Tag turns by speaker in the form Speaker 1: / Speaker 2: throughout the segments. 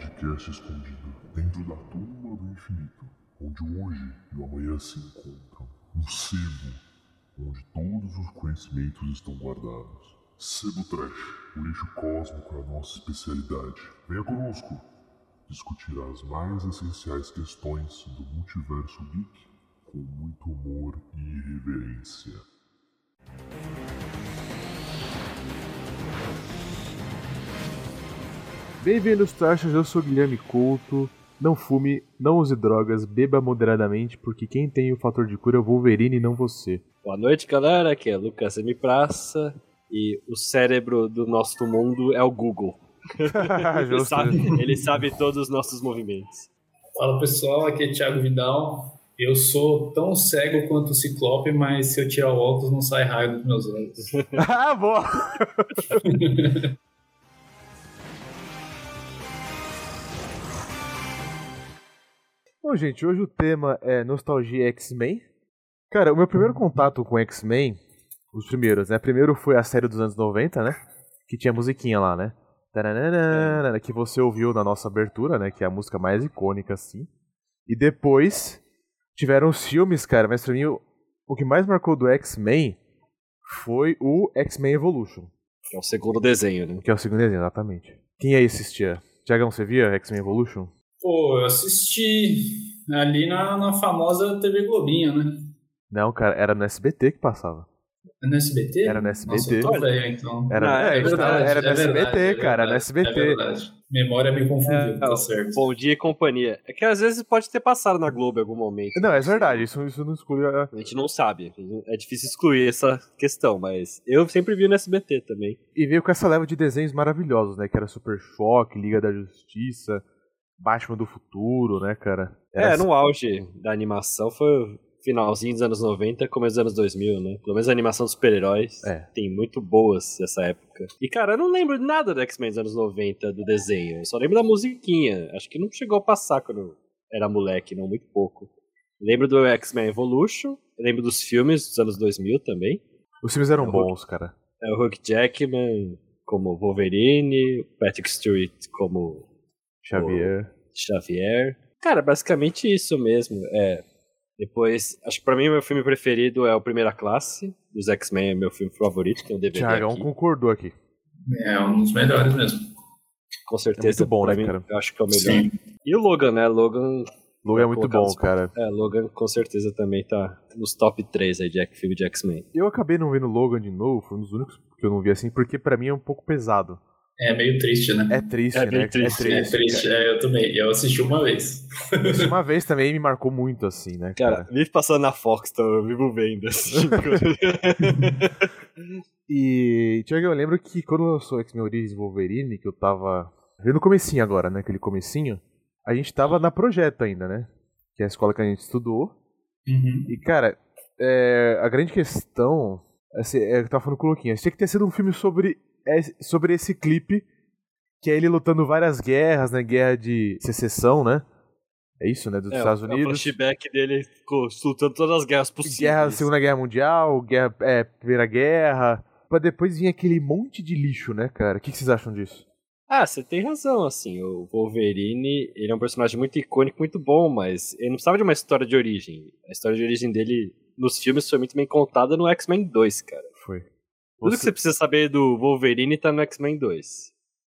Speaker 1: podcast escondido dentro da tumba do infinito, onde hoje e o amanhã se encontram. Um sebo onde todos os conhecimentos estão guardados. Sebo Trash, o lixo cósmico é a nossa especialidade. Venha conosco discutir as mais essenciais questões do multiverso geek com muito humor e irreverência.
Speaker 2: Bem-vindos, Trashers, eu sou Guilherme Couto. Não fume, não use drogas, beba moderadamente, porque quem tem o fator de cura é o Wolverine e não você.
Speaker 3: Boa noite, galera. Aqui é Lucas M. Praça e o cérebro do nosso mundo é o Google. ele, sabe, ele sabe todos os nossos movimentos.
Speaker 4: Fala pessoal, aqui é Thiago Vidal. Eu sou tão cego quanto o Ciclope, mas se eu tirar o óculos não sai raio dos meus olhos.
Speaker 2: ah, boa! Bom, gente, hoje o tema é nostalgia X-Men. Cara, o meu primeiro contato com X-Men, os primeiros, né? Primeiro foi a série dos anos 90, né? Que tinha musiquinha lá, né? Que você ouviu na nossa abertura, né? Que é a música mais icônica, assim. E depois tiveram os filmes, cara, mas pra mim o, o que mais marcou do X-Men foi o X-Men Evolution.
Speaker 3: Que é o segundo desenho, né?
Speaker 2: Que é o segundo desenho, exatamente. Quem aí assistia? Tiagão, você via X-Men Evolution?
Speaker 4: Pô, eu assisti ali na, na famosa TV Globinho, né?
Speaker 2: Não, cara, era no SBT que passava.
Speaker 4: É no SBT?
Speaker 2: Era no
Speaker 4: Nossa,
Speaker 2: SBT.
Speaker 4: eu tô velho, então.
Speaker 2: Era,
Speaker 3: Ah,
Speaker 2: é,
Speaker 3: é
Speaker 4: verdade,
Speaker 2: era no
Speaker 4: é
Speaker 2: SBT,
Speaker 4: verdade, é
Speaker 2: cara, no
Speaker 4: verdade,
Speaker 2: SBT.
Speaker 4: É verdade. Memória me confundiu,
Speaker 3: É,
Speaker 4: tá
Speaker 3: não,
Speaker 4: certo.
Speaker 3: Bom dia e companhia. É que às vezes pode ter passado na Globo em algum momento.
Speaker 2: Não, é verdade, isso, isso não exclui a...
Speaker 3: A gente não sabe. É difícil excluir essa questão, mas eu sempre vi no SBT também.
Speaker 2: E veio com essa leva de desenhos maravilhosos, né? Que era Super Choque, Liga da Justiça, Batman do Futuro, né, cara?
Speaker 3: É, no auge da animação foi finalzinho dos anos 90, começo dos anos 2000, né? Pelo menos a animação dos super-heróis
Speaker 2: É.
Speaker 3: tem muito boas dessa época. E, cara, eu não lembro nada do X-Men dos anos 90, do desenho. Eu só lembro da musiquinha. Acho que não chegou a passar quando era moleque, não, muito pouco. Lembro do X-Men Evolution, lembro dos filmes dos anos 2000 também.
Speaker 2: Os filmes eram
Speaker 3: Eu-
Speaker 2: bons, cara.
Speaker 3: É o Hugh Jackman como Wolverine, o Patrick Stewart como
Speaker 2: Xavier.
Speaker 3: Xavier. Cara, basicamente isso mesmo. É. Depois, acho que pra mim o meu filme preferido é o Primeira Classe, dos X-Men é meu filme favorito, tem um DVD
Speaker 2: Tiagão concordou aqui.
Speaker 4: É um dos melhores mesmo.
Speaker 3: com certeza.
Speaker 2: É muito bom,
Speaker 3: pra
Speaker 2: né,
Speaker 3: mim,
Speaker 2: cara?
Speaker 3: Eu acho que é o melhor.
Speaker 4: Sim.
Speaker 3: E o Logan, né? Logan,
Speaker 2: Logan é muito bom,
Speaker 3: nos-
Speaker 2: cara.
Speaker 3: é, Logan com certeza também tá nos top 3 aí de filme de X-Men.
Speaker 2: Eu acabei não vendo Logan de novo, foi um dos únicos que eu não vi assim, porque pra mim é um pouco pesado.
Speaker 4: É meio triste, né?
Speaker 2: É triste,
Speaker 3: É
Speaker 2: né?
Speaker 3: bem triste,
Speaker 4: É triste, é, eu também. Eu assisti uma vez.
Speaker 2: Uma vez também me marcou muito, assim, né,
Speaker 3: Cara,
Speaker 2: cara?
Speaker 3: vive passando na Fox, então eu vivo vendo assim.
Speaker 2: E, Tiago, eu lembro que quando lançou X-Men Origins Wolverine, que eu tava vendo o comecinho agora, né, aquele comecinho, a gente tava na Projeto ainda, né, que é a escola que a gente estudou.
Speaker 4: Uhum.
Speaker 2: E, cara, é, a grande questão, assim, é, eu tava falando com o Luquinha, tinha que ter sido um filme sobre, é, sobre esse clipe, que é ele lutando várias guerras, né, guerra de secessão, né, é isso, né, dos
Speaker 3: É,
Speaker 2: Estados
Speaker 3: é o
Speaker 2: Unidos.
Speaker 3: flashback dele consultando todas as guerras possíveis.
Speaker 2: Guerra, Segunda Guerra Mundial, guerra, é, Primeira Guerra, pra depois vir aquele monte de lixo, né, cara? O que, que vocês acham disso?
Speaker 3: Ah, você tem razão, assim, o Wolverine, ele é um personagem muito icônico, muito bom, mas ele não precisava de uma história de origem. A história de origem dele nos filmes foi muito bem contada no X-Men 2, cara.
Speaker 2: Foi.
Speaker 3: Tudo que você precisa saber do Wolverine tá no X-Men 2.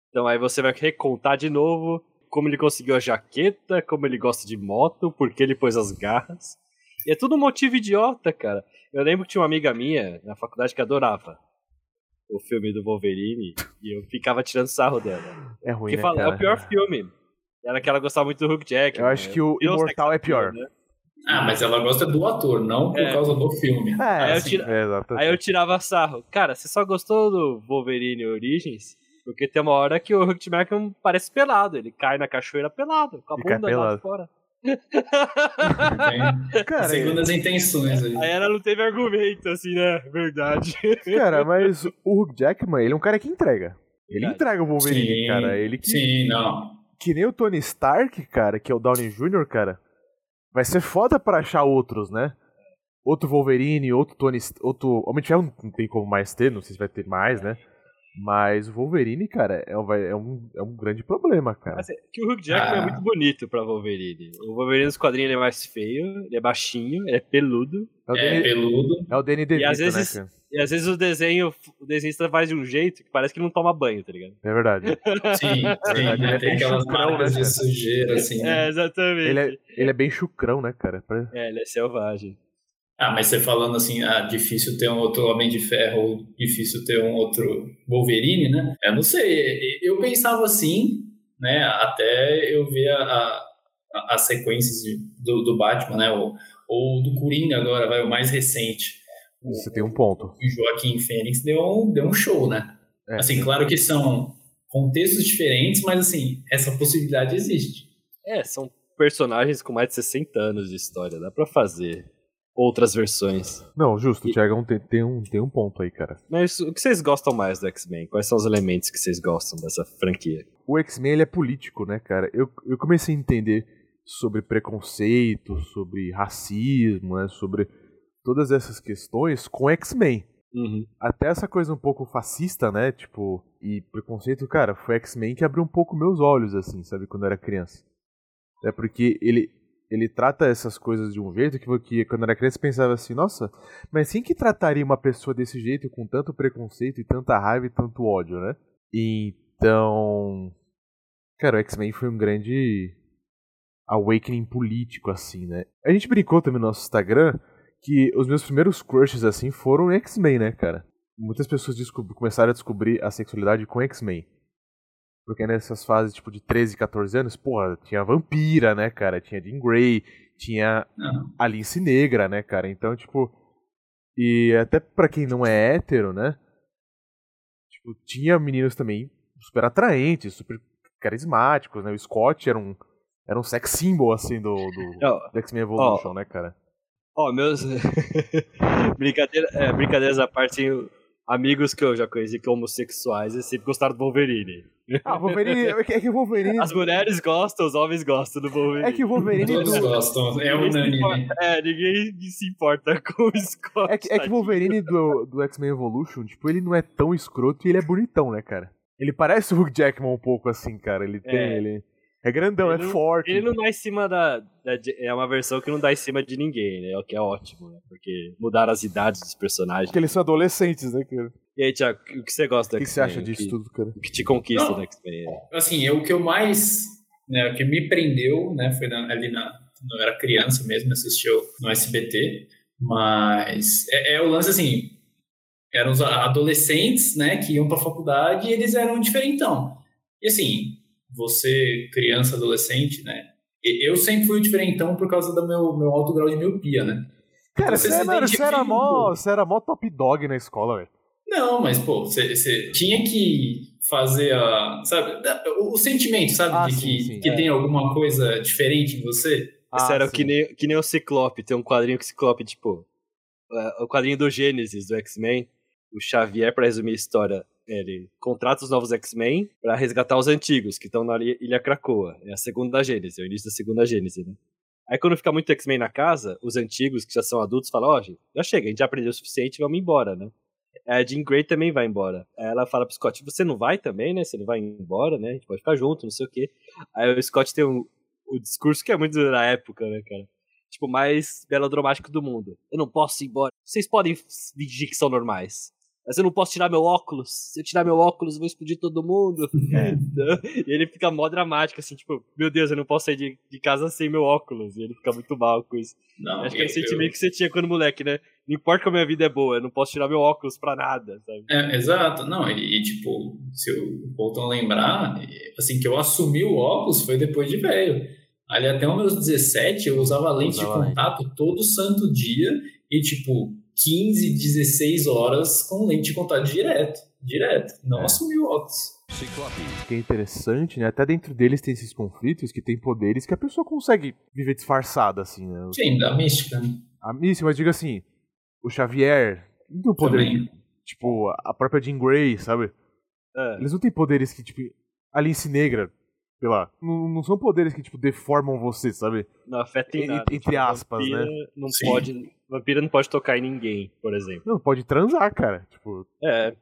Speaker 3: Então aí você vai recontar de novo como ele conseguiu a jaqueta, como ele gosta de moto, por que ele pôs as garras. E é tudo um motivo idiota, cara. Eu lembro que tinha uma amiga minha na faculdade que adorava o filme do Wolverine e eu ficava tirando sarro dela.
Speaker 2: É ruim, né,
Speaker 3: fala, é o pior filme. Era que ela gostava muito do Hugh Jackman.
Speaker 2: Eu acho
Speaker 3: né?
Speaker 2: que o Imortal é pior.
Speaker 3: né?
Speaker 4: Ah, mas ela gosta do ator, não por
Speaker 3: É.
Speaker 4: causa do filme.
Speaker 2: É,
Speaker 3: Aí eu
Speaker 2: assim,
Speaker 3: tira-
Speaker 2: é.
Speaker 3: Aí eu tirava sarro. Cara, você só gostou do Wolverine Origins? Porque tem uma hora que o Hugh Jackman parece pelado. Ele cai na cachoeira pelado, com a bunda lá fora.
Speaker 2: Cara,
Speaker 4: segundas intenções aí.
Speaker 3: Aí ela não teve argumento, assim, né? Verdade.
Speaker 2: cara, mas o Hugh Jackman, ele é um cara que entrega. Ele
Speaker 3: Verdade.
Speaker 2: entrega o Wolverine,
Speaker 4: Sim,
Speaker 2: cara. Ele que,
Speaker 4: Sim, não.
Speaker 2: que nem o Tony Stark, cara, que é o Downey Jr., cara. Vai ser foda pra achar outros, né? Outro Wolverine, outro Tony, outro Homem de Ferro não tem como mais ter, não sei se vai ter mais, né? Mas o Wolverine, cara, é um, é um, é um grande problema, cara.
Speaker 3: Assim, que o Hugh Jackman
Speaker 4: Ah.
Speaker 3: é muito bonito pra Wolverine. O Wolverine nos quadrinhos ele é mais feio, ele é baixinho, ele é peludo.
Speaker 2: É o
Speaker 4: É,
Speaker 2: Danny,
Speaker 4: peludo.
Speaker 2: é o Danny DeVito,
Speaker 3: às vezes-
Speaker 2: né, cara?
Speaker 3: E às vezes o desenho, o desenhista faz de um jeito que parece que ele não toma banho, tá ligado?
Speaker 2: É verdade.
Speaker 4: Sim, sim.
Speaker 2: Ele é
Speaker 4: tem aquelas
Speaker 2: chucrão,
Speaker 4: marcas
Speaker 2: né,
Speaker 4: de sujeira, assim.
Speaker 3: É,
Speaker 4: né?
Speaker 3: exatamente.
Speaker 2: Ele é, ele é bem chucrão, né, cara?
Speaker 3: É, ele é selvagem.
Speaker 4: Ah, mas você falando assim, ah, difícil ter um outro Homem de Ferro ou difícil ter um outro Wolverine, né? Eu não sei, eu pensava assim, né? Até eu ver a, a- a- as sequências de- do, do Batman, né? Ou, ou do Coringa agora, vai, o mais recente.
Speaker 2: Você tem um ponto.
Speaker 4: o Joaquim Fênix deu um, deu um show, né?
Speaker 2: É.
Speaker 4: Assim, claro que são contextos diferentes, mas assim, essa possibilidade existe.
Speaker 3: É, são personagens com mais de 60 anos de história, dá pra fazer outras versões.
Speaker 2: Não, justo, o
Speaker 3: E-
Speaker 2: Thiagão tem, tem, um, tem um ponto aí, cara.
Speaker 3: Mas o que vocês gostam mais do X-Men? Quais são os elementos que vocês gostam dessa franquia?
Speaker 2: O X-Men ele é político, né, cara? Eu, eu comecei a entender sobre preconceito, sobre racismo, né, sobre todas essas questões com X-Men.
Speaker 3: Uhum.
Speaker 2: Até essa coisa um pouco fascista, né? Tipo, e preconceito, cara, foi X-Men que abriu um pouco meus olhos, assim, sabe, quando eu era criança. É porque ele, ele trata essas coisas de um jeito que, que quando eu era criança eu pensava assim, nossa, mas quem que trataria uma pessoa desse jeito, com tanto preconceito e tanta raiva e tanto ódio, né? Então. Cara, o X-Men foi um grande awakening político, assim, né? A gente brincou também no nosso Instagram que os meus primeiros crushes, assim, foram X-Men, né, cara? Muitas pessoas começaram a descobrir a sexualidade com X-Men. Porque nessas fases, tipo, de 13, 14 anos, porra, tinha Vampira, né, cara? Tinha Jean Grey, tinha
Speaker 4: Não.
Speaker 2: a Lince Negra, né, cara? Então, tipo. E até pra quem não é hétero, né? Tipo, tinha meninos também super atraentes, super carismáticos, né? O Scott era um. Era um sex symbol, assim, do, do,
Speaker 3: Ó,
Speaker 2: do X-Men Evolution, né, cara?
Speaker 3: Ó, meus. Brincadeira, é, brincadeiras à parte, amigos que eu já conheci que homossexuais e sempre gostaram do Wolverine.
Speaker 2: Ah, Wolverine. É que é Wolverine.
Speaker 3: As mulheres gostam, os homens gostam do Wolverine.
Speaker 2: É que o Wolverine.
Speaker 4: Todos gostam, é unânime.
Speaker 3: É, ninguém se importa com o Scott.
Speaker 2: É que, é que o Wolverine do, do X-Men Evolution, tipo, ele não é tão escroto e ele é bonitão, né, cara? Ele parece o Hugh Jackman um pouco assim, cara. Ele tem.
Speaker 3: É.
Speaker 2: Ele é grandão,
Speaker 3: Ele
Speaker 2: é
Speaker 3: não-
Speaker 2: forte.
Speaker 3: Ele não dá em cima da, da- É uma versão que não dá em cima de ninguém, né? O que é ótimo, né? Porque mudaram as idades dos personagens.
Speaker 2: Porque eles são adolescentes, né, cara?
Speaker 3: E aí, Thiago, o que você gosta
Speaker 2: O que, que você acha disso
Speaker 3: que-
Speaker 2: tudo, cara?
Speaker 3: O que te conquista
Speaker 4: Não.
Speaker 3: do X-Men?
Speaker 4: assim, eu, o que eu mais, né, o que me prendeu, né, foi na- ali na, quando eu era criança mesmo, assistiu no SBT, mas é, é o lance assim, eram os adolescentes, né, que iam pra faculdade e eles eram diferentão. E assim, você, criança, adolescente, né, eu sempre fui o diferentão por causa do meu, meu alto grau de miopia, né.
Speaker 2: Cara,
Speaker 4: Você
Speaker 2: você, mano, você era mó, você era mó top dog na escola, velho.
Speaker 4: Não, mas, pô, você você tinha que fazer a. Sabe? O, o sentimento, sabe?
Speaker 2: Ah,
Speaker 4: de
Speaker 2: sim,
Speaker 4: que,
Speaker 2: sim.
Speaker 4: que
Speaker 3: É.
Speaker 4: tem alguma coisa diferente em você.
Speaker 3: Isso
Speaker 2: Ah,
Speaker 3: era
Speaker 2: sim.
Speaker 3: que nem, que nem o Ciclope. Tem um quadrinho que o Ciclope, tipo. é, o quadrinho do Gênesis, do X-Men. O Xavier, pra resumir a história, ele contrata os novos X-Men pra resgatar os antigos, que estão na Ilha Krakoa. É a segunda Gênesis, é o início da segunda Gênesis, né? Aí quando fica muito X-Men na casa, os antigos, que já são adultos, falam, ó, gente, já chega, a gente já aprendeu o suficiente, vamos embora, né? A Jean Grey também vai embora. Ela fala pro Scott, você não vai também, né? Você não vai embora, né? A gente pode ficar junto, não sei o quê. Aí o Scott tem um, o discurso que é muito da época, né, cara? Tipo, mais melodramático do mundo. Eu não posso ir embora. Vocês podem fingir que são normais. Mas eu não posso tirar meu óculos. Se eu tirar meu óculos, eu vou explodir todo mundo. e ele fica mó dramático, assim, tipo, meu Deus, eu não posso sair de, de casa sem meu óculos. E ele fica muito mal com isso.
Speaker 4: Não,
Speaker 3: Acho que é o
Speaker 4: eu-
Speaker 3: sentimento que você tinha quando moleque, né? Não importa como a minha vida é boa, eu não posso tirar meu óculos pra nada, sabe?
Speaker 4: É, exato, não, e, e, tipo, se o Bolton lembrar, e, assim, que eu assumi o óculos foi depois de velho. Ali até os meus 17, eu usava lente
Speaker 2: Usava
Speaker 4: de
Speaker 2: lente.
Speaker 4: contato todo santo dia e, tipo, 15, 16 horas com lente de contato direto, direto. Não
Speaker 2: É.
Speaker 4: assumi o óculos.
Speaker 2: Que é interessante, né? Até dentro deles tem esses conflitos que tem poderes que a pessoa consegue viver disfarçada, assim, né?
Speaker 4: Sim, da mística, né?
Speaker 2: A Missy, mas diga assim, o Xavier não tem o poder de, tipo, a própria Jean Grey, sabe?
Speaker 3: É.
Speaker 2: Eles não têm poderes que, tipo, a Lince Negra, sei lá, não, não são poderes que, tipo, deformam você, sabe?
Speaker 3: Não afeta em
Speaker 2: En-
Speaker 3: nada.
Speaker 2: entre
Speaker 3: Tipo,
Speaker 2: aspas, né?
Speaker 3: Não
Speaker 4: Sim.
Speaker 3: pode, vampira não pode tocar em ninguém, por exemplo.
Speaker 2: Não, pode transar, cara. Tipo,
Speaker 3: É.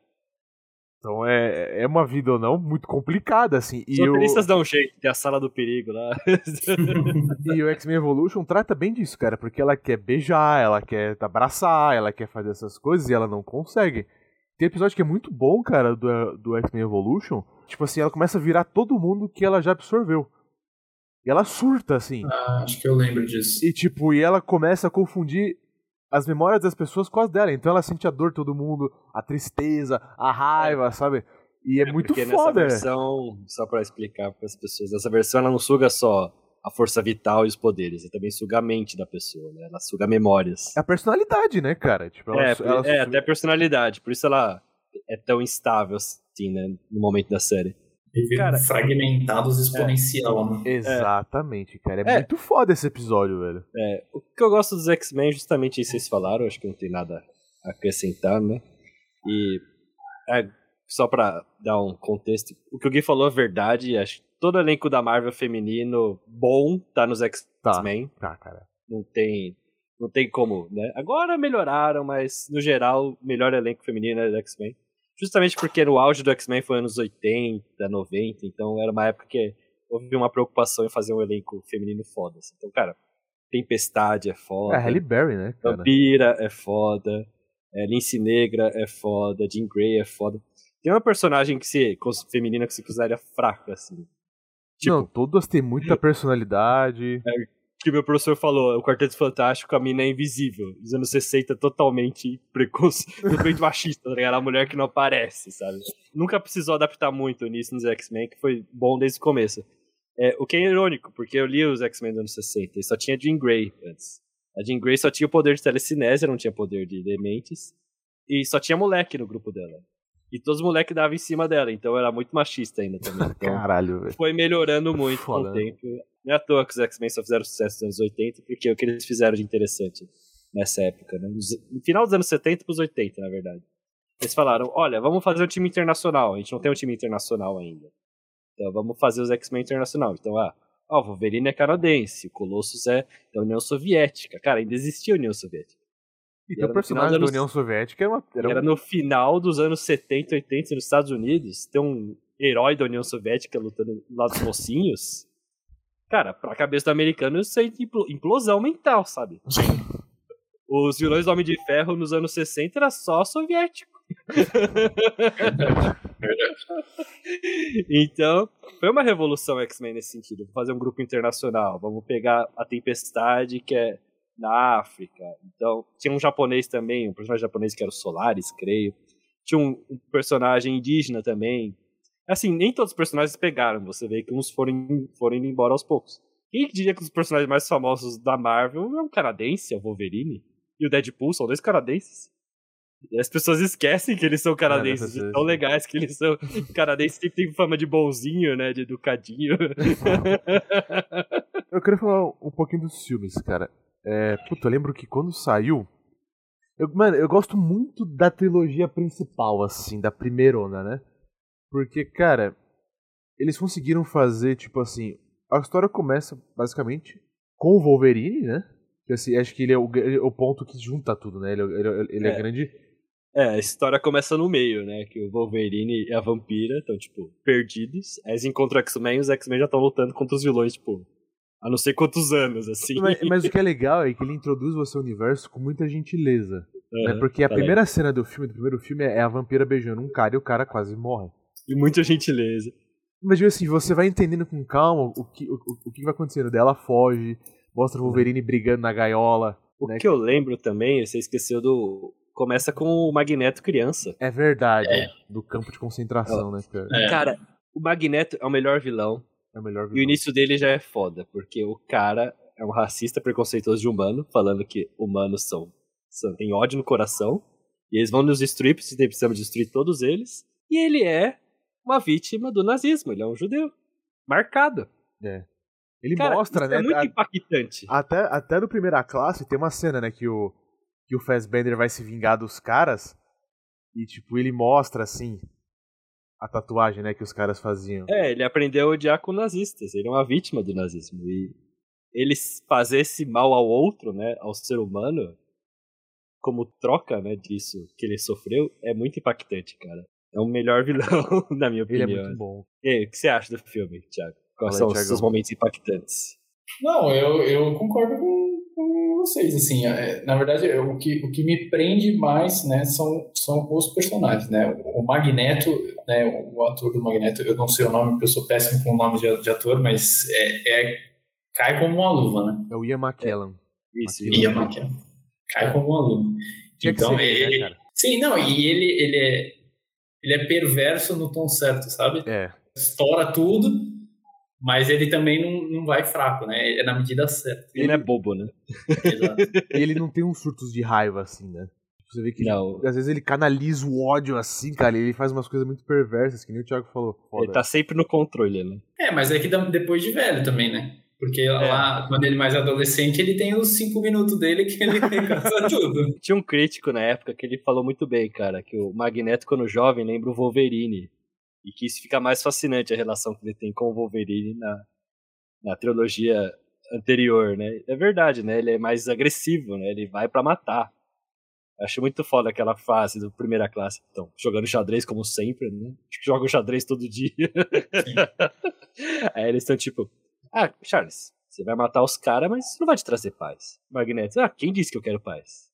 Speaker 2: Então é, é uma vida ou não muito complicada, assim.
Speaker 3: Os
Speaker 2: E o,
Speaker 3: roteiristas dão um jeito, tem a sala do perigo lá.
Speaker 2: e o X-Men Evolution trata bem disso, cara, porque ela quer beijar, ela quer abraçar, ela quer fazer essas coisas e ela não consegue. Tem episódio que é muito bom, cara, do, do X-Men Evolution. Tipo assim, ela começa a virar todo mundo que ela já absorveu. E ela surta, assim.
Speaker 4: Ah, acho que eu lembro disso.
Speaker 2: E tipo, e ela começa a confundir as memórias das pessoas com as dela. Então ela sente a dor de todo mundo, a tristeza, a raiva, sabe? E é, muito
Speaker 3: Porque nessa
Speaker 2: foda.
Speaker 3: versão, só pra explicar pras pessoas, nessa versão ela não suga só a força vital e os poderes, ela também suga a mente da pessoa, né? Ela suga memórias.
Speaker 2: É a personalidade, né, cara? Tipo, ela,
Speaker 3: É,
Speaker 2: ela
Speaker 3: é,
Speaker 2: su-
Speaker 3: até a personalidade, por isso ela é tão instável assim, né? No momento da série. Cara,
Speaker 4: fragmentados exponencial, né?
Speaker 2: Exatamente, cara. É,
Speaker 3: É.
Speaker 2: muito foda esse episódio, velho.
Speaker 3: É, o que eu gosto dos X-Men, é justamente isso que vocês falaram, acho que não tem nada a acrescentar, né? E é, só pra dar um contexto, o que o Gui falou é verdade, acho que todo elenco da Marvel feminino bom tá nos
Speaker 2: Tá.
Speaker 3: X-Men,
Speaker 2: Tá, cara.
Speaker 3: não tem não tem como, né? Agora melhoraram, mas no geral, o melhor elenco feminino é do X-Men. Justamente porque no auge do X-Men foi anos 80, 90, então era uma época que houve uma preocupação em fazer um elenco feminino foda. assim. Então, cara, Tempestade é foda.
Speaker 2: É Halle Berry, né, cara?
Speaker 3: Vampira é foda. É, Lince Negra é foda. Jean Grey é foda. Tem uma personagem que se, feminina que se considera fraca, assim. Tipo,
Speaker 2: Não, todas têm muita personalidade.
Speaker 3: Que meu professor falou, o Quarteto Fantástico, a mina é invisível. Nos anos 60, totalmente preconce... totalmente machista, tá ligado? A mulher que não aparece, sabe? Nunca precisou adaptar muito nisso nos X-Men, que foi bom desde o começo. É, o que é irônico, porque eu li os X-Men dos anos 60 e só tinha Jean Grey antes. A Jean Grey só tinha o poder de telecinésia, não tinha poder de dementes. E só tinha moleque no grupo dela. E todos os moleques davam em cima dela, então era muito machista ainda também. Então,
Speaker 2: Caralho, velho.
Speaker 3: foi melhorando muito
Speaker 2: Foda,
Speaker 3: com o
Speaker 2: né?
Speaker 3: tempo. Não é à toa que os X-Men só fizeram sucesso nos anos 80, porque é o que eles fizeram de interessante nessa época, né? No final dos anos 70 pros 80, na verdade. Eles falaram, olha, vamos fazer um time internacional. A gente não tem um time internacional ainda. Então vamos fazer os X-Men internacional. Então, ah, ó, o Wolverine é canadense, o Colossus é da União Soviética. Cara, ainda existia a União Soviética.
Speaker 2: E
Speaker 3: E era
Speaker 2: o personagem da
Speaker 3: anos-
Speaker 2: União Soviética era, uma, era, um-
Speaker 3: Era no final dos anos 70, 80 nos Estados Unidos. Tem um herói da União Soviética lutando lá dos mocinhos. Cara, pra cabeça do americano isso é impl- implosão mental, sabe? Os vilões do Homem de Ferro nos anos 60 era só soviético. então, foi uma revolução X-Men nesse sentido. Fazer um grupo internacional. Vamos pegar a Tempestade, que é na África. Então, tinha um japonês também, um personagem japonês que era o Solaris, creio. Tinha um, um personagem indígena também. Assim, nem todos os personagens pegaram. Você vê que uns foram, foram indo embora aos poucos. Quem diria que os personagens mais famosos da Marvel é um canadense, é o Wolverine? E o Deadpool são dois canadenses? E as pessoas esquecem que eles são canadenses,
Speaker 2: dessa
Speaker 3: de tão legais que eles são. Canadenses sempre tem fama de bonzinho, né? De educadinho.
Speaker 2: Eu queria falar um pouquinho dos filmes, cara. É, puta, eu lembro que quando saiu. Eu, mano, eu gosto muito da trilogia principal, assim, da primeira onda, né? Porque, cara, eles conseguiram fazer, tipo assim. A história começa, basicamente, com o Wolverine, né? Assim, acho que ele é o, ele é o ponto que junta tudo, né? Ele, é- ele, é- ele é,
Speaker 3: É.
Speaker 2: grande.
Speaker 3: É, a história começa no meio, né? Que o Wolverine e a vampira estão, tipo, perdidos. Aí eles encontram o X-Men e os X-Men já estão lutando contra os vilões, tipo, há não sei quantos anos, assim.
Speaker 2: Mas, mas o que é legal é que ele introduz você ao universo com muita gentileza. né?
Speaker 3: Aham,
Speaker 2: Porque a
Speaker 3: tá
Speaker 2: primeira cena do filme, do primeiro filme, é a vampira beijando um cara e o cara quase morre.
Speaker 3: E muita gentileza.
Speaker 2: Mas tipo assim, você vai entendendo com calma o que, o, o- que vai acontecendo. Daí ela foge, mostra o Wolverine brigando na gaiola.
Speaker 3: O
Speaker 2: né?
Speaker 3: que eu lembro também, você esqueceu do. Começa com o Magneto criança.
Speaker 2: É verdade, do campo de concentração, né, cara?
Speaker 4: É.
Speaker 3: Cara, o Magneto é o melhor vilão.
Speaker 2: É o melhor
Speaker 3: E o
Speaker 2: vilão.
Speaker 3: início dele já é foda, porque o cara é um racista preconceituoso de humano, falando que humanos são, são têm ódio no coração, e eles vão nos destruir, porque precisamos destruir todos eles. E ele é uma vítima do nazismo, ele é um judeu. Marcado.
Speaker 2: Ele
Speaker 3: Cara,
Speaker 2: mostra,
Speaker 3: isso
Speaker 2: né?
Speaker 3: É muito
Speaker 2: a-
Speaker 3: impactante.
Speaker 2: até, até no primeira classe tem uma cena, né, que o, que o Fassbender vai se vingar dos caras. E, tipo, ele mostra, assim, a tatuagem, né, que os caras faziam.
Speaker 3: É, ele aprendeu a odiar com nazistas, ele é uma vítima do nazismo. E ele fazer esse mal ao outro, né, ao ser humano, como troca, né, disso que ele sofreu, é muito impactante, cara. É o melhor vilão, na minha
Speaker 2: Ele
Speaker 3: opinião.
Speaker 2: é muito bom.
Speaker 3: E aí, o que você acha do filme, Thiago? Quais
Speaker 2: Fala
Speaker 3: são os seus momentos impactantes?
Speaker 4: Não, eu, eu concordo com, com vocês, assim, é, na verdade, é, o que, o que me prende mais, né, são, são os personagens, né, o Magneto, né, o ator do Magneto, eu não sei o nome, porque eu sou péssimo com o nome de, de ator, mas é, é- cai como uma luva, né,
Speaker 2: É o Ian McKellen.
Speaker 3: Isso,
Speaker 2: Aquilo.
Speaker 4: e a máquina cai como uma luva.
Speaker 2: Tinha que
Speaker 4: Então,
Speaker 2: ser ele,
Speaker 4: ele,
Speaker 2: né, cara?
Speaker 4: sim, não, e ele, ele, é, ele é perverso no tom certo, sabe?
Speaker 2: É.
Speaker 4: Estoura tudo, mas ele também não, não vai fraco, né, é na medida certa.
Speaker 3: Ele não é bobo, né?
Speaker 4: Exato.
Speaker 2: E ele não tem uns surtos de raiva, assim, né? Você vê que
Speaker 3: Não.
Speaker 2: às vezes ele canaliza o ódio assim, cara. e Ele faz umas coisas muito perversas, que nem o Thiago falou. Foda.
Speaker 3: Ele tá sempre no controle, né?
Speaker 4: É, mas é que dá- depois de velho também, né? Porque lá, quando ele é mais adolescente, ele tem os cinco minutos dele que ele caça tudo.
Speaker 3: Tinha um crítico na época que ele falou muito bem, cara, que o Magneto, quando jovem, lembra o Wolverine. E que isso fica mais fascinante a relação que ele tem com o Wolverine na, na trilogia anterior, né? É verdade, né? Ele é mais agressivo, né? Ele vai pra matar. Acho muito foda aquela fase do primeira classe. Então, jogando xadrez como sempre, né? Acho que jogam xadrez todo dia. Aí eles estão tipo, ah, Charles, você vai matar os caras, mas isso não vai te trazer paz. Magneto, ah, quem disse que eu quero paz?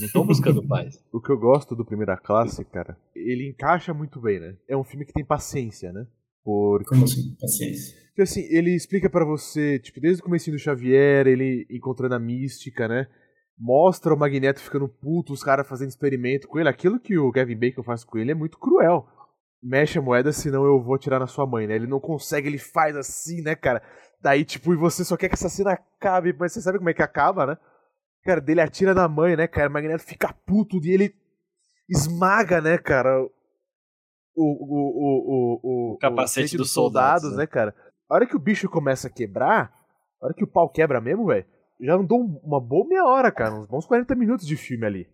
Speaker 3: Não tô buscando paz.
Speaker 2: O que eu gosto do Primeira Classe, cara, ele encaixa muito bem, né? É um filme que tem paciência, né? Porque,
Speaker 4: Como assim? Paciência.
Speaker 2: porque, assim, ele explica pra você, tipo, desde o comecinho do Xavier, ele encontrando a mística, né? Mostra o Magneto ficando puto, os caras fazendo experimento com ele. Aquilo que o Kevin Bacon faz com ele é muito cruel. Mexe a moeda, senão eu vou tirar na sua mãe, né? Ele não consegue, ele faz assim, né, cara? Daí, tipo, e você só quer que essa cena acabe, mas você sabe como é que acaba, né? Cara, dele atira na mãe, né, cara? O Magneto fica puto e ele esmaga, né, cara? O, o, o, o, o
Speaker 3: capacete dos soldados,
Speaker 2: né, cara? A hora que o bicho começa a quebrar, a hora que o pau quebra mesmo, velho, já andou um- uma boa meia hora, cara. Uns bons 40 minutos de filme ali.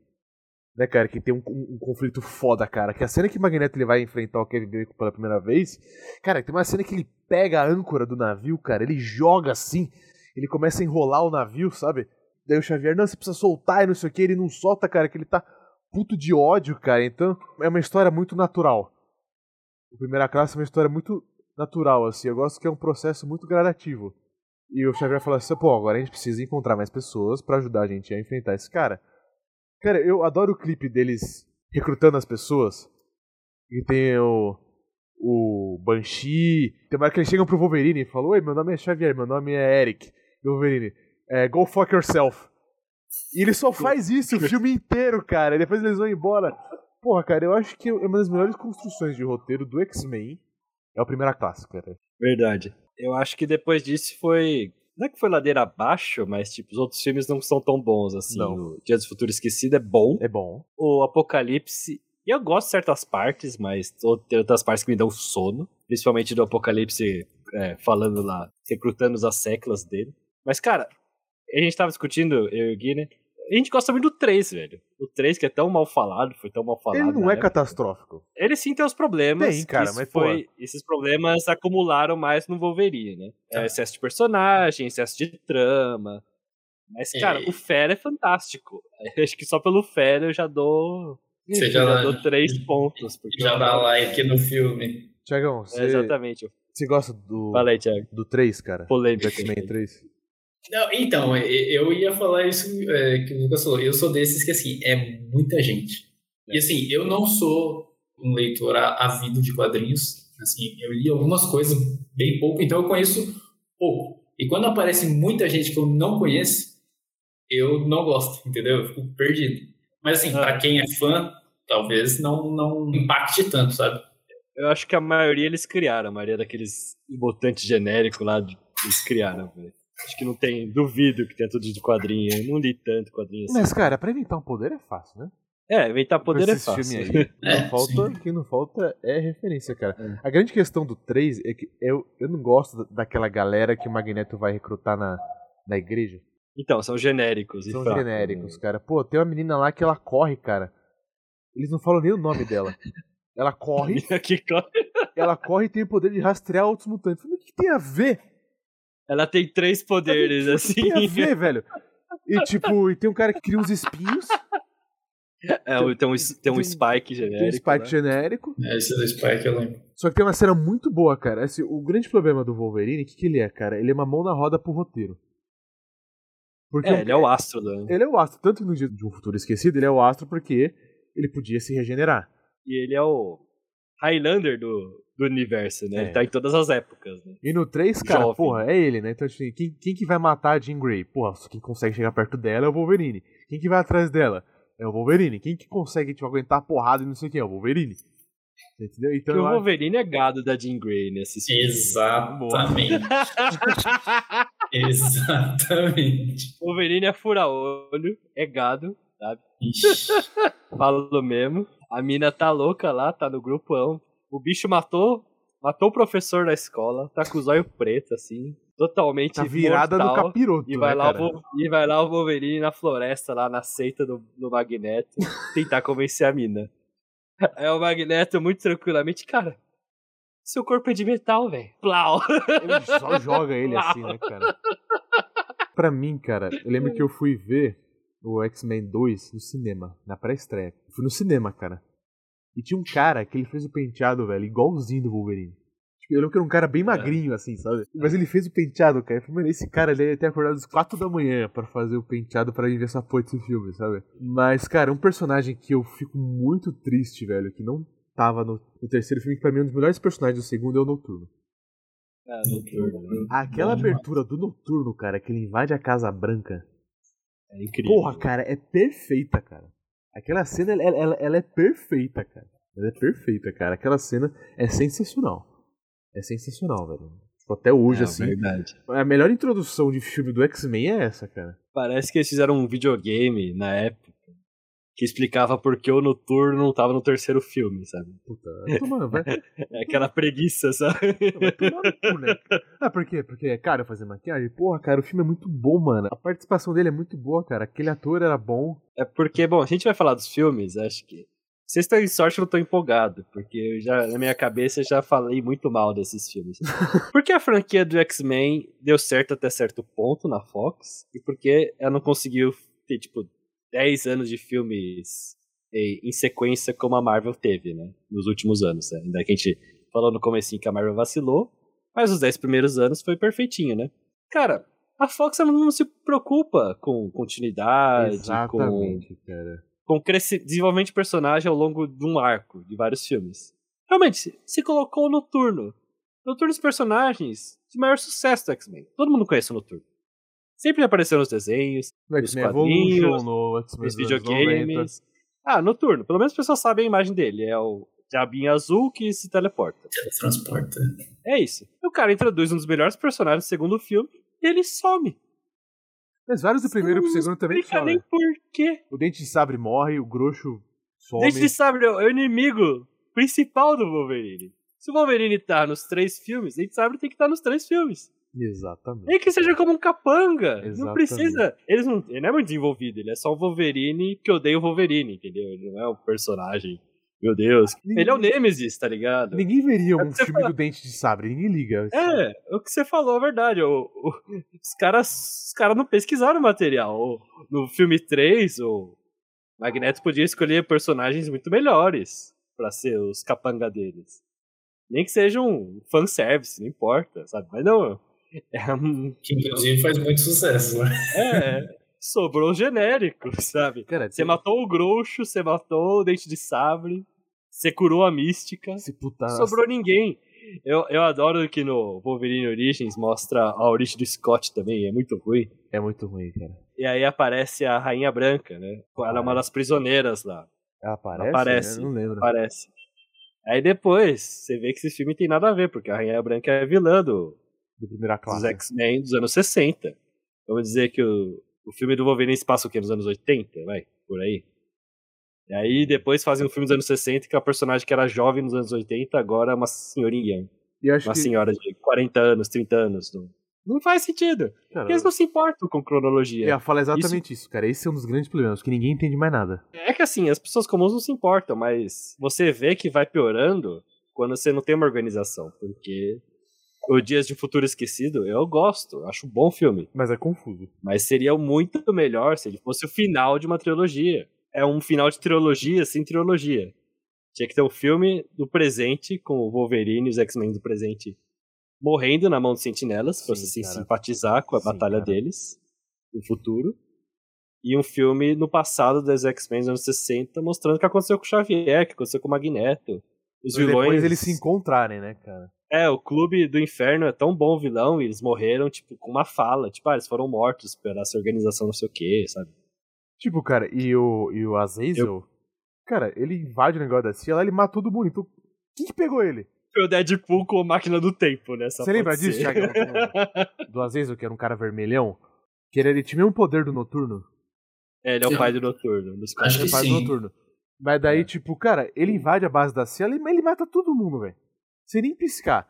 Speaker 2: Né, cara? Que tem um, um- um conflito foda, cara. Que a cena que o Magneto ele vai enfrentar o Kevin Bacon pela primeira vez. Cara, tem uma cena que ele pega a âncora do navio, cara. Ele joga assim. Ele começa a enrolar o navio, sabe? Daí o Xavier, não, você precisa soltar e não sei o que. Ele não solta, cara, que ele tá puto de ódio, cara. Então, é uma história muito natural. O Primeira Classe é uma história muito natural, assim. Eu gosto que é um processo muito gradativo. E o Xavier fala assim, pô, agora a gente precisa encontrar mais pessoas pra ajudar a gente a enfrentar esse cara. Cara, eu adoro o clipe deles recrutando as pessoas. E tem o. O Banshee. Tem uma hora que eles chegam pro Wolverine e falam: Oi, meu nome é Xavier, meu nome é Eric. E o Wolverine, é, go fuck yourself. E ele só faz isso o filme inteiro, cara. E depois eles vão embora. Porra, cara, eu acho que é uma das melhores construções de roteiro do X-Men é a primeira classe, cara.
Speaker 3: Verdade. Eu acho que depois disso foi. Não é que foi ladeira abaixo, mas tipo, os outros filmes não são tão bons assim.
Speaker 2: Não.
Speaker 3: O Dia do Futuro Esquecido é bom.
Speaker 2: É bom.
Speaker 3: O Apocalipse. Eu gosto de certas partes, mas tem outras partes que me dão sono. Principalmente do Apocalipse é, falando lá, recrutando as seclas dele. Mas, cara, a gente tava discutindo, eu e o Gui, né? A gente gosta muito do 3, velho. O 3 que é tão mal falado, foi tão mal falado.
Speaker 2: Ele não é
Speaker 3: época.
Speaker 2: catastrófico.
Speaker 3: Ele sim tem os problemas.
Speaker 2: Tem, cara, mas,
Speaker 3: foi, esses problemas acumularam mais no Wolverine, né? É, excesso de personagem, excesso de trama. Mas, cara,
Speaker 4: É.
Speaker 3: o Fera é fantástico. Acho que só pelo Fera eu já dou.
Speaker 4: Você
Speaker 3: eu
Speaker 4: já
Speaker 3: já dou três pontos. Porque
Speaker 4: Já dá like no filme.
Speaker 2: Tiagão,
Speaker 3: É,
Speaker 2: você
Speaker 3: exatamente.
Speaker 2: você gosta do,
Speaker 3: Fala aí, Thiago.
Speaker 2: do 3, cara? Do
Speaker 3: Polêmica.
Speaker 2: X-Men 3?
Speaker 4: Não, então, e- eu ia falar isso é, que o Lucas falou. Eu sou desses que, assim, é muita gente. E, assim, eu não sou um leitor ávido de quadrinhos. Assim, eu li algumas coisas, bem pouco, então eu conheço pouco. E quando aparece muita gente que eu não conheço, eu não gosto, entendeu? Eu fico perdido. Mas, assim,
Speaker 3: Ah.
Speaker 4: pra quem é fã, talvez não, não impacte tanto, sabe?
Speaker 3: Eu acho que a maioria eles criaram. A maioria daqueles mutantes genéricos lá, eles criaram, velho. Acho que não tem. Duvido que tenha tudo de quadrinho. Eu não li tanto quadrinho assim.
Speaker 2: Mas, cara, pra inventar um poder é fácil, né?
Speaker 3: É, inventar poder é fácil.
Speaker 2: filme aí. O que
Speaker 4: É,
Speaker 2: não falta,
Speaker 4: sim.
Speaker 2: o que não falta é referência, cara.
Speaker 3: É.
Speaker 2: A grande questão do 3 é que eu, eu não gosto da- daquela galera que o Magneto vai recrutar na, na igreja.
Speaker 3: Então, são genéricos. e
Speaker 2: São
Speaker 3: fracos,
Speaker 2: genéricos,
Speaker 3: né?
Speaker 2: cara. Pô, tem uma menina lá que ela corre, cara. Eles não falam nem o nome dela. Ela corre,
Speaker 3: Que co-
Speaker 2: ela corre e tem o poder de rastrear outros mutantes. Mas O que tem a ver?
Speaker 3: Ela tem três poderes,
Speaker 2: que
Speaker 3: assim.
Speaker 2: tem a ver, velho? E tipo, e tem um cara que cria uns espinhos.
Speaker 3: É, tem um, tem um
Speaker 2: tem um-
Speaker 3: Spike
Speaker 2: Tem
Speaker 3: genérico.
Speaker 2: um Spike
Speaker 3: né?
Speaker 2: genérico.
Speaker 4: É, esse do Spike eu lembro.
Speaker 2: Só que tem uma cena muito boa, cara. Esse, o grande problema do Wolverine, o que, que ele é, cara? Ele é uma mão na roda pro roteiro. Porque
Speaker 3: É, ele é o astro da.
Speaker 2: ele é o astro. Tanto que no dia de um futuro esquecido, ele é o astro porque ele podia se regenerar.
Speaker 3: E ele é o Highlander do, do universo, né?
Speaker 2: É.
Speaker 3: Ele tá em todas as épocas, né?
Speaker 2: E no 3, cara,
Speaker 3: Jovem.
Speaker 2: porra, é ele, né? Então, assim, quem, quem que vai matar a Jean Grey? Porra, só quem consegue chegar perto dela é o Wolverine. Quem que vai atrás dela? É o Wolverine. Quem que consegue, tipo, aguentar a porrada e não sei o que? É o Wolverine. Entendeu? Então,
Speaker 3: Porque o
Speaker 2: acho-
Speaker 3: Wolverine é gado da Jean Grey nesses filmes.
Speaker 4: Exatamente. Exatamente.
Speaker 3: O Wolverine é fura-olho, é gado, sabe?
Speaker 4: Ixi.
Speaker 3: Falo mesmo. A mina tá louca lá, tá no grupão. O bicho matou, matou o professor da escola, tá com os olhos pretos, assim, totalmente
Speaker 2: tá virada do
Speaker 3: mortal.
Speaker 2: capiroto,
Speaker 3: E vai,
Speaker 2: né,
Speaker 3: lá o,
Speaker 2: cara?
Speaker 3: Vol- e vai lá o Wolverine na floresta, lá na seita do, do Magneto, tentar convencer a mina. Aí o Magneto, muito tranquilamente, cara, seu corpo é de metal, velho. Plau!
Speaker 2: Ele só joga ele assim, né, cara? Pra mim, cara, eu lembro que eu fui ver o X-Men 2 no cinema, na pré-estreia. Fui no cinema, cara. E tinha um cara que ele fez o penteado, velho, igualzinho do Wolverine. Tipo, eu lembro que era um cara bem magrinho, assim, sabe? Mas ele fez o penteado, cara. Eu falei, mano, esse cara ele ia ter acordado às 4 da manhã pra fazer o penteado pra ir ver essa porra desse filme, sabe? Mas, cara, um personagem que eu fico muito triste, velho, que não tava no, no terceiro filme, que pra mim é um dos melhores personagens do segundo é o Noturno.
Speaker 3: Ah, noturno.
Speaker 2: Aquela
Speaker 4: Bom demais.
Speaker 2: abertura do Noturno, cara, que ele invade a Casa Branca.
Speaker 3: É incrível.
Speaker 2: Porra, cara, é perfeita, cara. Aquela cena, ela, ela- ela é perfeita, cara. Ela é perfeita, cara. Aquela cena é sensacional. É sensacional, velho. Tipo, até hoje,
Speaker 3: É,
Speaker 2: assim.
Speaker 3: verdade.
Speaker 2: A melhor introdução de filme do X-Men é essa, cara.
Speaker 3: Parece que eles fizeram um videogame na época que explicava por que o Noturno não tava no terceiro filme, sabe?
Speaker 2: Puta, toma, vai,
Speaker 3: É aquela preguiça, sabe?
Speaker 2: vai tomar no cu, né? Ah, por quê? Porque é caro fazer maquiagem? Porra, cara, o filme é muito bom, mano. A participação dele é muito boa, cara. Aquele ator era bom.
Speaker 3: É porque, bom, a gente vai falar dos filmes, acho que. Vocês estão em sorte, eu não tô empolgado, porque eu já, na minha cabeça, eu já falei muito mal desses filmes. porque a franquia do X-Men deu certo até certo ponto na Fox, e porque ela não conseguiu ter, tipo, 10 anos de filmes em, sequência como a Marvel teve, né? Nos últimos anos, né? Ainda que a gente falou no comecinho que a Marvel vacilou, mas os 10 primeiros anos foi perfeitinho, né? Cara, a Fox ela não se preocupa com continuidade, com
Speaker 2: Exatamente, cara.
Speaker 3: com desenvolvimento de personagem ao longo de um arco de vários filmes. Realmente, se, se colocou o Noturno. Noturno dos personagens de maior sucesso do X-Men. Todo mundo conhece o Noturno. Sempre apareceu nos desenhos,
Speaker 2: No
Speaker 3: Nos
Speaker 2: X-Men
Speaker 3: quadrinhos,
Speaker 2: no
Speaker 3: nos
Speaker 2: dos anos 90.
Speaker 3: videogames. Ah, Noturno. Pelo menos as pessoas sabem a imagem dele. É o diabinho azul que se teleporta.
Speaker 4: Teletransporta.
Speaker 3: É isso. E o cara introduz um dos melhores personagens do segundo filme e ele some.
Speaker 2: Mas vários do primeiro e pro segundo também
Speaker 3: explica nem
Speaker 2: somem.
Speaker 3: por quê.
Speaker 2: O Dente de Sabre morre, o Groxo some.
Speaker 3: Dente de Sabre é o inimigo principal do Wolverine. Se o Wolverine tá nos três filmes, Dente de Sabre tem que estar nos três filmes.
Speaker 2: Exatamente.
Speaker 3: Nem que seja como um capanga. Não
Speaker 2: Exatamente.
Speaker 3: precisa. Eles não, ele não é muito desenvolvido, ele é só um Wolverine que odeia o Wolverine, entendeu? Ele não é um personagem. Meu Deus.
Speaker 2: Ninguém-
Speaker 3: Ele é o Nemesis, tá ligado?
Speaker 2: Ninguém veria
Speaker 3: É o
Speaker 2: um filme do Dente de Sabre, ninguém liga.
Speaker 3: É, o que você falou é verdade. O, o- os caras os cara não pesquisaram o material. O- no filme 3, o Magneto podia escolher personagens muito melhores pra ser os capanga deles. Nem que seja um fanservice, não importa, sabe? Mas não. É, um-
Speaker 4: Que inclusive faz muito sucesso, né?
Speaker 3: é, sobrou genérico, sabe?
Speaker 2: Cara,
Speaker 3: Você matou o Groucho, você matou o Dente de Sabre, você curou a Mística.
Speaker 2: Esse puta...
Speaker 3: Sobrou ninguém. Eu, eu adoro que no Wolverine Origins mostra a origem do Scott também, é muito ruim.
Speaker 2: É muito ruim, cara.
Speaker 3: E aí aparece a Rainha Branca, né? Ela é uma das prisioneiras lá,
Speaker 2: Ela aparece?
Speaker 3: aparece.
Speaker 2: Eu não lembro.
Speaker 3: aparece. Aí depois, você vê que esse filme tem nada a ver, porque a Rainha Branca é vilã do,
Speaker 2: De primeira
Speaker 3: dos
Speaker 2: classe.
Speaker 3: X-Men dos anos 60. Vamos dizer que o, o filme do Wolverine se passa o quê? Nos anos 80, vai? Por aí. E aí depois fazem um filme dos anos 60 que é a personagem que era jovem nos anos 80, agora é uma senhorinha.
Speaker 2: E eu acho
Speaker 3: uma
Speaker 2: que...
Speaker 3: senhora de 40 anos, 30 anos. Não, não faz sentido.
Speaker 2: Cara,
Speaker 3: Porque eles não se importam com cronologia.
Speaker 2: Ela fala exatamente isso... cara. Esse é um dos grandes problemas, que ninguém entende mais nada.
Speaker 3: É que assim, as pessoas comuns não se importam, mas você vê que vai piorando quando você não tem uma organização. Porque o Dias de Futuro Esquecido, eu gosto, acho um bom filme.
Speaker 2: Mas é confuso.
Speaker 3: Mas seria muito melhor se ele fosse o final de uma trilogia. é um final de trilogia sem trilogia. Tinha que ter um filme do presente, com o Wolverine e os X-Men do presente morrendo na mão dos sentinelas, pra
Speaker 2: Sim,
Speaker 3: você se
Speaker 2: cara.
Speaker 3: simpatizar com a
Speaker 2: Sim,
Speaker 3: batalha
Speaker 2: cara.
Speaker 3: deles no futuro. E um filme no passado dos X-Men dos anos 60, mostrando o que aconteceu com o Xavier, o que aconteceu com o Magneto. Os
Speaker 2: Pra
Speaker 3: vilões.
Speaker 2: depois eles se encontrarem, né, cara?
Speaker 3: É, o clube do inferno é tão bom vilão e eles morreram, tipo, com uma fala. Tipo, ah, eles foram mortos pela essa organização não sei o que, sabe?
Speaker 2: Tipo, cara, e o, e o Azazel, cara, ele invade o negócio da CIA lá, ele mata todo mundo. Então, quem que pegou ele?
Speaker 3: Foi o Deadpool com a máquina do tempo, né?
Speaker 2: Você lembra
Speaker 3: pode
Speaker 2: disso,
Speaker 3: ser.
Speaker 2: Thiago? Do Azazel, que era um cara vermelhão? Que ele, ele tinha o mesmo poder do Noturno.
Speaker 3: É, ele é o pai do Noturno. Dos
Speaker 4: Acho
Speaker 2: Ele
Speaker 4: que
Speaker 2: faz
Speaker 4: sim.
Speaker 2: Noturno. Mas daí, tipo, cara, ele invade a base da CIA, ele, ele mata todo mundo, velho. Sem nem piscar.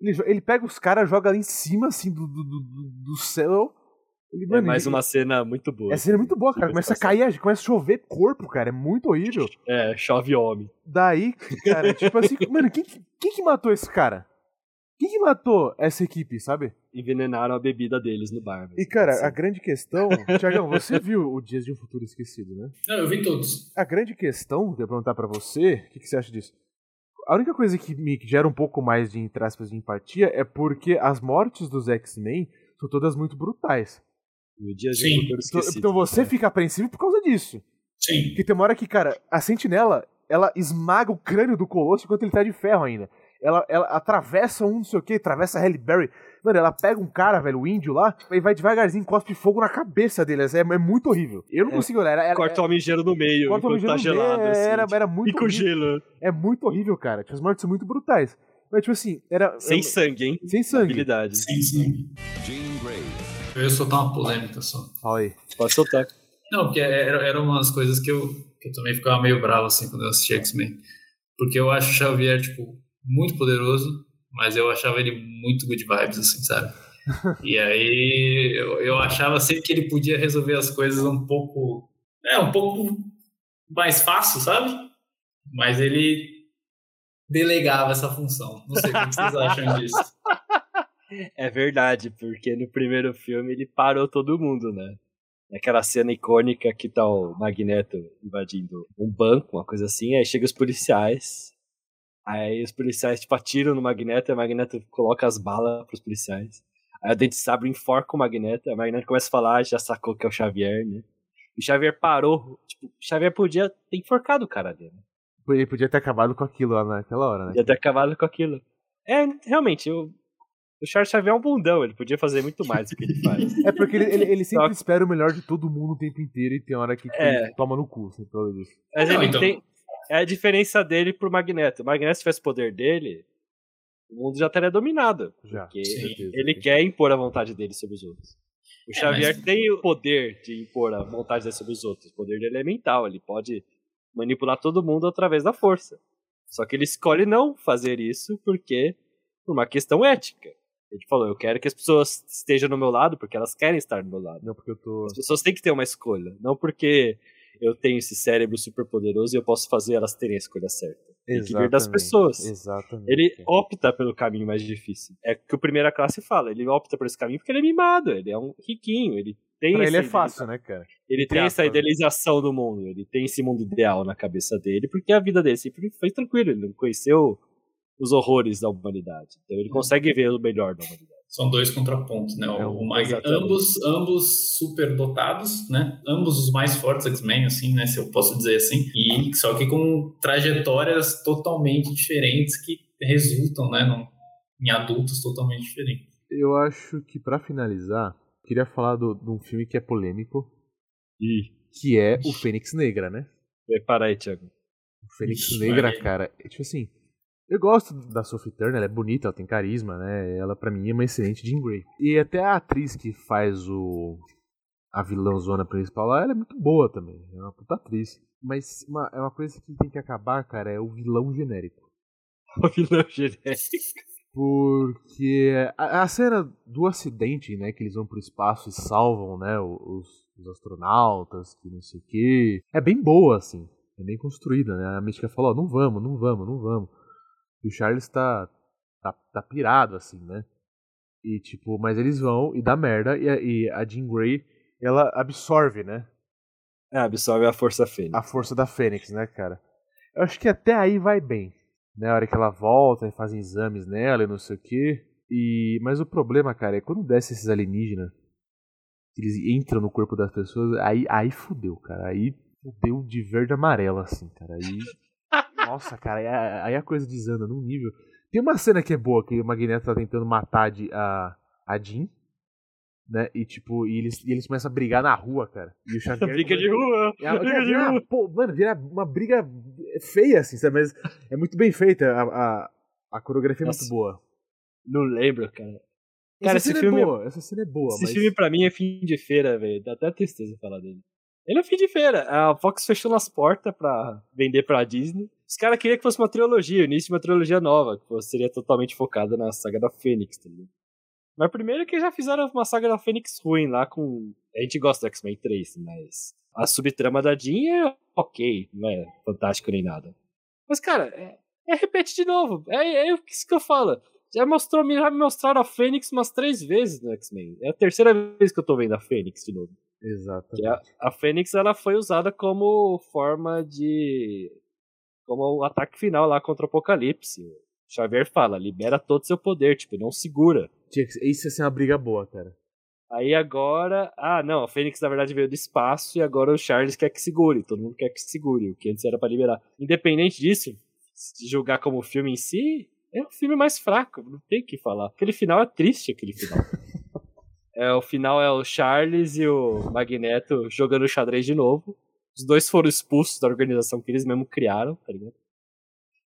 Speaker 2: Ele, ele pega os caras, joga lá em cima, assim, do, do, do, do céu. Ele,
Speaker 3: É
Speaker 2: mano,
Speaker 3: mais
Speaker 2: ele-
Speaker 3: uma cena muito boa.
Speaker 2: Essa cena é muito boa, cara. Começa a cair, começa a chover corpo, cara. É muito horrível.
Speaker 3: É, chove homem.
Speaker 2: Daí, cara, tipo assim, mano, quem, que- quem que matou esse cara? Quem que matou essa equipe, sabe?
Speaker 3: Envenenaram a bebida deles no bar.
Speaker 2: E, cara,
Speaker 3: Assim.
Speaker 2: a grande questão. Tiagão, você viu o Dias de um Futuro Esquecido, né?
Speaker 4: Não, eu vi todos.
Speaker 2: A grande questão, que eu ia perguntar pra você, o que, que você acha disso? A única coisa que me gera um pouco mais de, entre aspas, de empatia é porque as mortes dos X-Men são todas muito brutais.
Speaker 3: No dia de
Speaker 4: Sim.
Speaker 3: um futuro
Speaker 2: Então,
Speaker 3: esquecido.
Speaker 2: então você
Speaker 3: É.
Speaker 2: fica apreensivo por causa disso.
Speaker 4: Sim.
Speaker 2: Porque tem uma hora que, cara, a sentinela, ela esmaga o crânio do Colosso enquanto ele tá de ferro ainda. Ela, ela atravessa um não sei o que, atravessa a Halle Berry. Mano, ela pega um cara, velho, o índio lá, e vai devagarzinho, cospe fogo na cabeça dele. É, é muito horrível. Eu não
Speaker 3: É.
Speaker 2: consigo olhar. Era, era,
Speaker 3: Corta o homem gelo no meio,
Speaker 2: corta o
Speaker 3: tá
Speaker 2: homem gelo no
Speaker 3: gelado.
Speaker 2: meio,
Speaker 3: assim,
Speaker 2: era,
Speaker 3: tipo,
Speaker 2: era muito
Speaker 3: o
Speaker 2: horrível.
Speaker 3: gelo.
Speaker 2: É muito horrível, cara. Tipo, As mortes são muito brutais. Mas, tipo assim, era.
Speaker 3: Sem
Speaker 2: eu-
Speaker 3: sangue, hein?
Speaker 2: Sem sangue.
Speaker 3: Habilidade.
Speaker 4: Sim, sim.
Speaker 5: Jean Grey.
Speaker 4: Eu ia soltar uma polêmica só.
Speaker 2: Fala aí.
Speaker 3: Pode soltar.
Speaker 4: Não, porque era, era umas coisas que eu, que eu também ficava meio bravo assim quando eu assisti X-Men. Porque eu acho o Xavier, tipo, muito poderoso, mas eu achava ele muito good vibes, assim, sabe? E aí eu, eu achava sempre que ele podia resolver as coisas um pouco. É, um pouco mais fácil, sabe? Mas ele delegava essa função. Não sei o que vocês acham disso.
Speaker 3: É verdade, porque no primeiro filme ele parou todo mundo, né? Naquela cena icônica que tá o Magneto invadindo um banco, uma coisa assim, aí chega os policiais. Aí os policiais, tipo, atiram no Magneto e o Magneto coloca as balas pros policiais. Aí o Dente Sabre enforca o Magneto, o Magneto começa a falar, já sacou que é o Xavier, né? E o Xavier parou. Tipo, o Xavier podia ter enforcado o cara dele.
Speaker 2: Ele podia ter acabado com aquilo lá naquela hora, né?
Speaker 3: Podia ter acabado com aquilo. É, realmente, o, o Charles Xavier é um bundão, ele podia fazer muito mais do que ele faz.
Speaker 2: É porque ele, ele, ele sempre
Speaker 3: Só-
Speaker 2: espera o melhor de todo mundo o tempo inteiro e tem hora que tipo,
Speaker 3: É.
Speaker 2: ele toma no cu, sem isso.
Speaker 3: Mas
Speaker 4: Não,
Speaker 3: ele
Speaker 4: então-
Speaker 3: tem. É a diferença dele pro Magneto. O Magneto, se tivesse o poder dele, o mundo já estaria dominado.
Speaker 2: Já.
Speaker 3: Porque
Speaker 4: Sim.
Speaker 3: ele quer impor a vontade dele sobre os outros. O
Speaker 4: É,
Speaker 3: Xavier
Speaker 4: mas-
Speaker 3: tem o poder de impor a vontade dele sobre os outros. O poder dele é mental. Ele pode manipular todo mundo através da força. Só que ele escolhe não fazer isso porque por uma questão ética. Ele falou: eu quero que as pessoas estejam no meu lado porque elas querem estar do meu lado.
Speaker 2: Não, porque eu tô.
Speaker 3: As pessoas têm que ter uma escolha. Não porque eu tenho esse cérebro super poderoso e eu posso fazer elas terem a escolha certa. Tem que vir das
Speaker 2: Exatamente,
Speaker 3: pessoas.
Speaker 2: Exatamente.
Speaker 3: Ele opta pelo caminho mais difícil. É que o primeira classe fala. Ele opta por esse caminho porque ele é mimado. Ele é um riquinho. Ele tem
Speaker 2: Pra ele é fácil, né, cara?
Speaker 3: Ele tem essa idealização do mundo. Ele tem esse mundo ideal na cabeça dele porque a vida dele sempre foi tranquila. Ele não conheceu os horrores da humanidade. Então ele consegue ver o melhor da humanidade.
Speaker 4: São dois contrapontos, né?
Speaker 2: É,
Speaker 4: O, ambos, ambos super dotados, né? Ambos os mais fortes X-Men, assim, né? Se eu posso dizer assim. E só que com trajetórias totalmente diferentes que resultam, né? num- em adultos totalmente diferentes.
Speaker 2: Eu acho que pra finalizar, eu queria falar do- de um filme que é polêmico,
Speaker 3: E
Speaker 2: que é o Fênix Negra, né?
Speaker 3: prepara aí, Thiago.
Speaker 2: O Fênix
Speaker 4: Ixi,
Speaker 2: Negra, cara, é tipo assim. Eu gosto da Sophie Turner, ela é bonita, ela tem carisma, né? Ela, pra mim, é uma excelente Jean Grey. E até a atriz que faz o. a vilãzona principal lá, ela é muito boa também. É uma puta atriz. Mas uma- é uma coisa que tem que acabar, cara, é o vilão genérico.
Speaker 3: O vilão genérico.
Speaker 2: Porque a, a cena do acidente, né, que eles vão pro espaço e salvam, né, os, os astronautas, que não sei o quê, é bem boa, assim. É bem construída, né? A Mística falou, ó, não vamos, não vamos, não vamos. E o Charles tá, tá, tá pirado, assim, né? E tipo, mas eles vão e dá merda, e a, e a Jean Grey, ela absorve, né?
Speaker 3: É, absorve a força fênix.
Speaker 2: A força da Fênix, né, cara? Eu acho que até aí vai bem. Né, a hora que ela volta e fazem exames nela e não sei o quê. E... Mas o problema, cara, é quando desce esses alienígenas, eles entram no corpo das pessoas, aí, aí fudeu, cara. Aí fudeu de verde e amarelo, assim, cara. Aí. Nossa, cara, aí, a- aí a coisa desanda num nível. Tem uma cena que é boa, que o Magneto tá tentando matar de- a, a Jean, né? E tipo, e eles, e eles começam a brigar na rua, cara. E o Xavier.
Speaker 3: Briga de rua!
Speaker 2: É,
Speaker 3: Briga
Speaker 2: cara,
Speaker 3: de
Speaker 2: vira-
Speaker 3: rua!
Speaker 2: pô, mano, vira uma briga feia, assim, sabe? Mas é muito bem feita. A, a, a coreografia é
Speaker 3: Nossa.
Speaker 2: muito boa.
Speaker 3: Não lembro, cara. Cara,
Speaker 2: essa
Speaker 3: esse
Speaker 2: cena
Speaker 3: filme-
Speaker 2: é boa, essa cena é boa,
Speaker 3: Esse
Speaker 2: mas...
Speaker 3: filme pra mim é fim de feira, velho. Dá até tristeza falar dele. Ele é fim de feira. A Fox fechou as portas pra vender pra Disney. Os caras queriam que fosse uma trilogia, o início de uma trilogia nova, que fosse- seria totalmente focada na saga da Fênix, tá ligado? Mas primeiro que já fizeram uma saga da Fênix ruim lá com. A gente gosta do X-Men 3, mas. A subtrama da Jean é ok, não é fantástico nem nada. Mas, cara, é, é repete de novo. É, é isso que eu falo. Já, mostrou, já me mostraram a Fênix umas três vezes no X-Men. É a terceira vez que eu tô vendo a Fênix de novo.
Speaker 2: Exato.
Speaker 3: Que a, a Fênix ela foi usada como forma de. Como o ataque final lá contra o Apocalipse. O Xavier fala, libera todo o seu poder, tipo, não segura.
Speaker 2: Isso ia ser uma briga boa, cara.
Speaker 3: Aí agora. Ah, não, a Fênix na verdade veio do espaço e agora o Charles quer que segure. Todo mundo quer que segure, o que antes era pra liberar. Independente disso, se julgar como filme em si, é um filme mais fraco, não tem o que falar. Aquele final é triste, aquele final. é, o final é o Charles e o Magneto jogando xadrez de novo. Os dois foram expulsos da organização que eles mesmo criaram, tá ligado?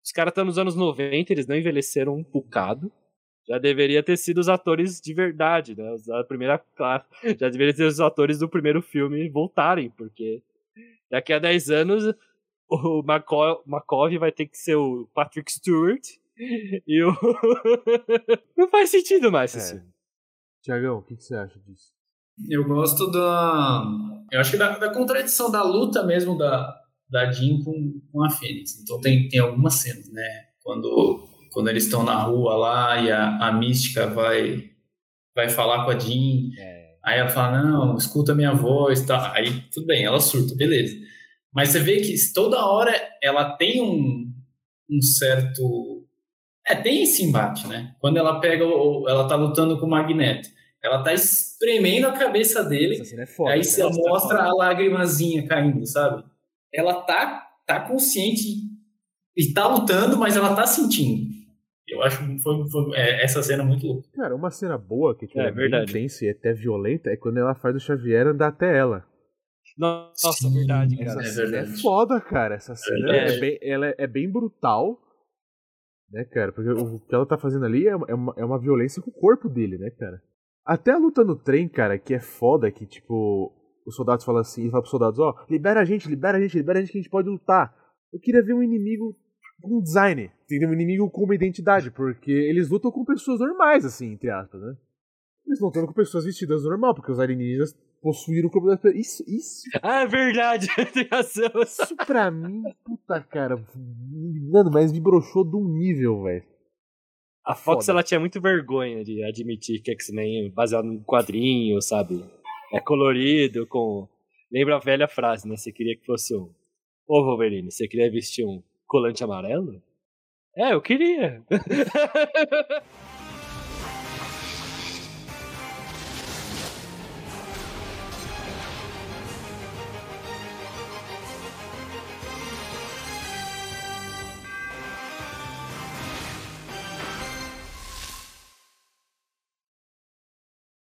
Speaker 3: Os caras estão nos anos 90, eles não envelheceram um bocado. Já deveria ter sido os atores de verdade, né? Os da primeira classe. Já deveria ter os atores do primeiro filme voltarem, porque daqui a 10 anos o Makov vai ter que ser o Patrick Stewart e o. Não faz sentido mais esse
Speaker 2: É.
Speaker 3: filme.
Speaker 2: Tiagão, o que, que você acha disso?
Speaker 4: Eu gosto da. Eu acho que da, da contradição da luta mesmo da, da Jean com, com a Fênix. Então tem, tem algumas cenas, né? Quando, quando eles estão na rua lá e a, a mística vai, vai falar com a Jean. Aí ela fala, não, escuta minha voz, tá. Aí tudo bem, ela surta, beleza. Mas você vê que toda hora ela tem um, um certo. É, tem esse embate, né? Quando ela pega, o, ela tá lutando com o Magneto. Ela tá espremendo a cabeça dele.
Speaker 2: Essa cena é foda.
Speaker 4: Aí você mostra
Speaker 3: tá
Speaker 4: a lágrimazinha caindo, sabe? Ela tá, tá consciente e tá lutando, mas ela tá sentindo. Eu acho que foi, foi- é, essa cena muito louca.
Speaker 2: Cara, uma cena boa que tipo,
Speaker 3: É,
Speaker 2: é,
Speaker 3: verdade.
Speaker 2: intensa e até violenta é quando ela faz o Xavier andar até ela.
Speaker 3: Nossa,
Speaker 4: Sim,
Speaker 3: verdade,
Speaker 2: Essa
Speaker 3: cara.
Speaker 4: É
Speaker 2: cena é foda, cara. Essa cena
Speaker 3: É.
Speaker 2: é, bem, ela é, é bem brutal. Né, cara? Porque o que ela tá fazendo ali é, uma- é uma, é uma violência com o corpo dele, né, cara? Até a luta no trem, cara, que é foda, que tipo, os soldados falam assim, fala pros soldados, ó, libera a gente, libera a gente, libera a gente que a gente pode lutar. Eu queria ver um inimigo com design, entendeu? Um inimigo com uma identidade, porque eles lutam com pessoas normais, assim, entre aspas, né? Eles não lutam com pessoas vestidas normal, porque os alienígenas possuíram o corpo das pessoas. Isso, isso
Speaker 3: Ah, é verdade, tem razão.
Speaker 2: isso pra mim, puta cara, mano, mas me broxou de um nível, velho.
Speaker 3: A Fox
Speaker 2: Foda.
Speaker 3: ela tinha muito vergonha de admitir que X-Men é baseado num quadrinho, sabe? É colorido, com. Lembra a velha frase, né? Você queria que fosse um. Ô Wolverine, você queria vestir um colante amarelo? É, eu queria.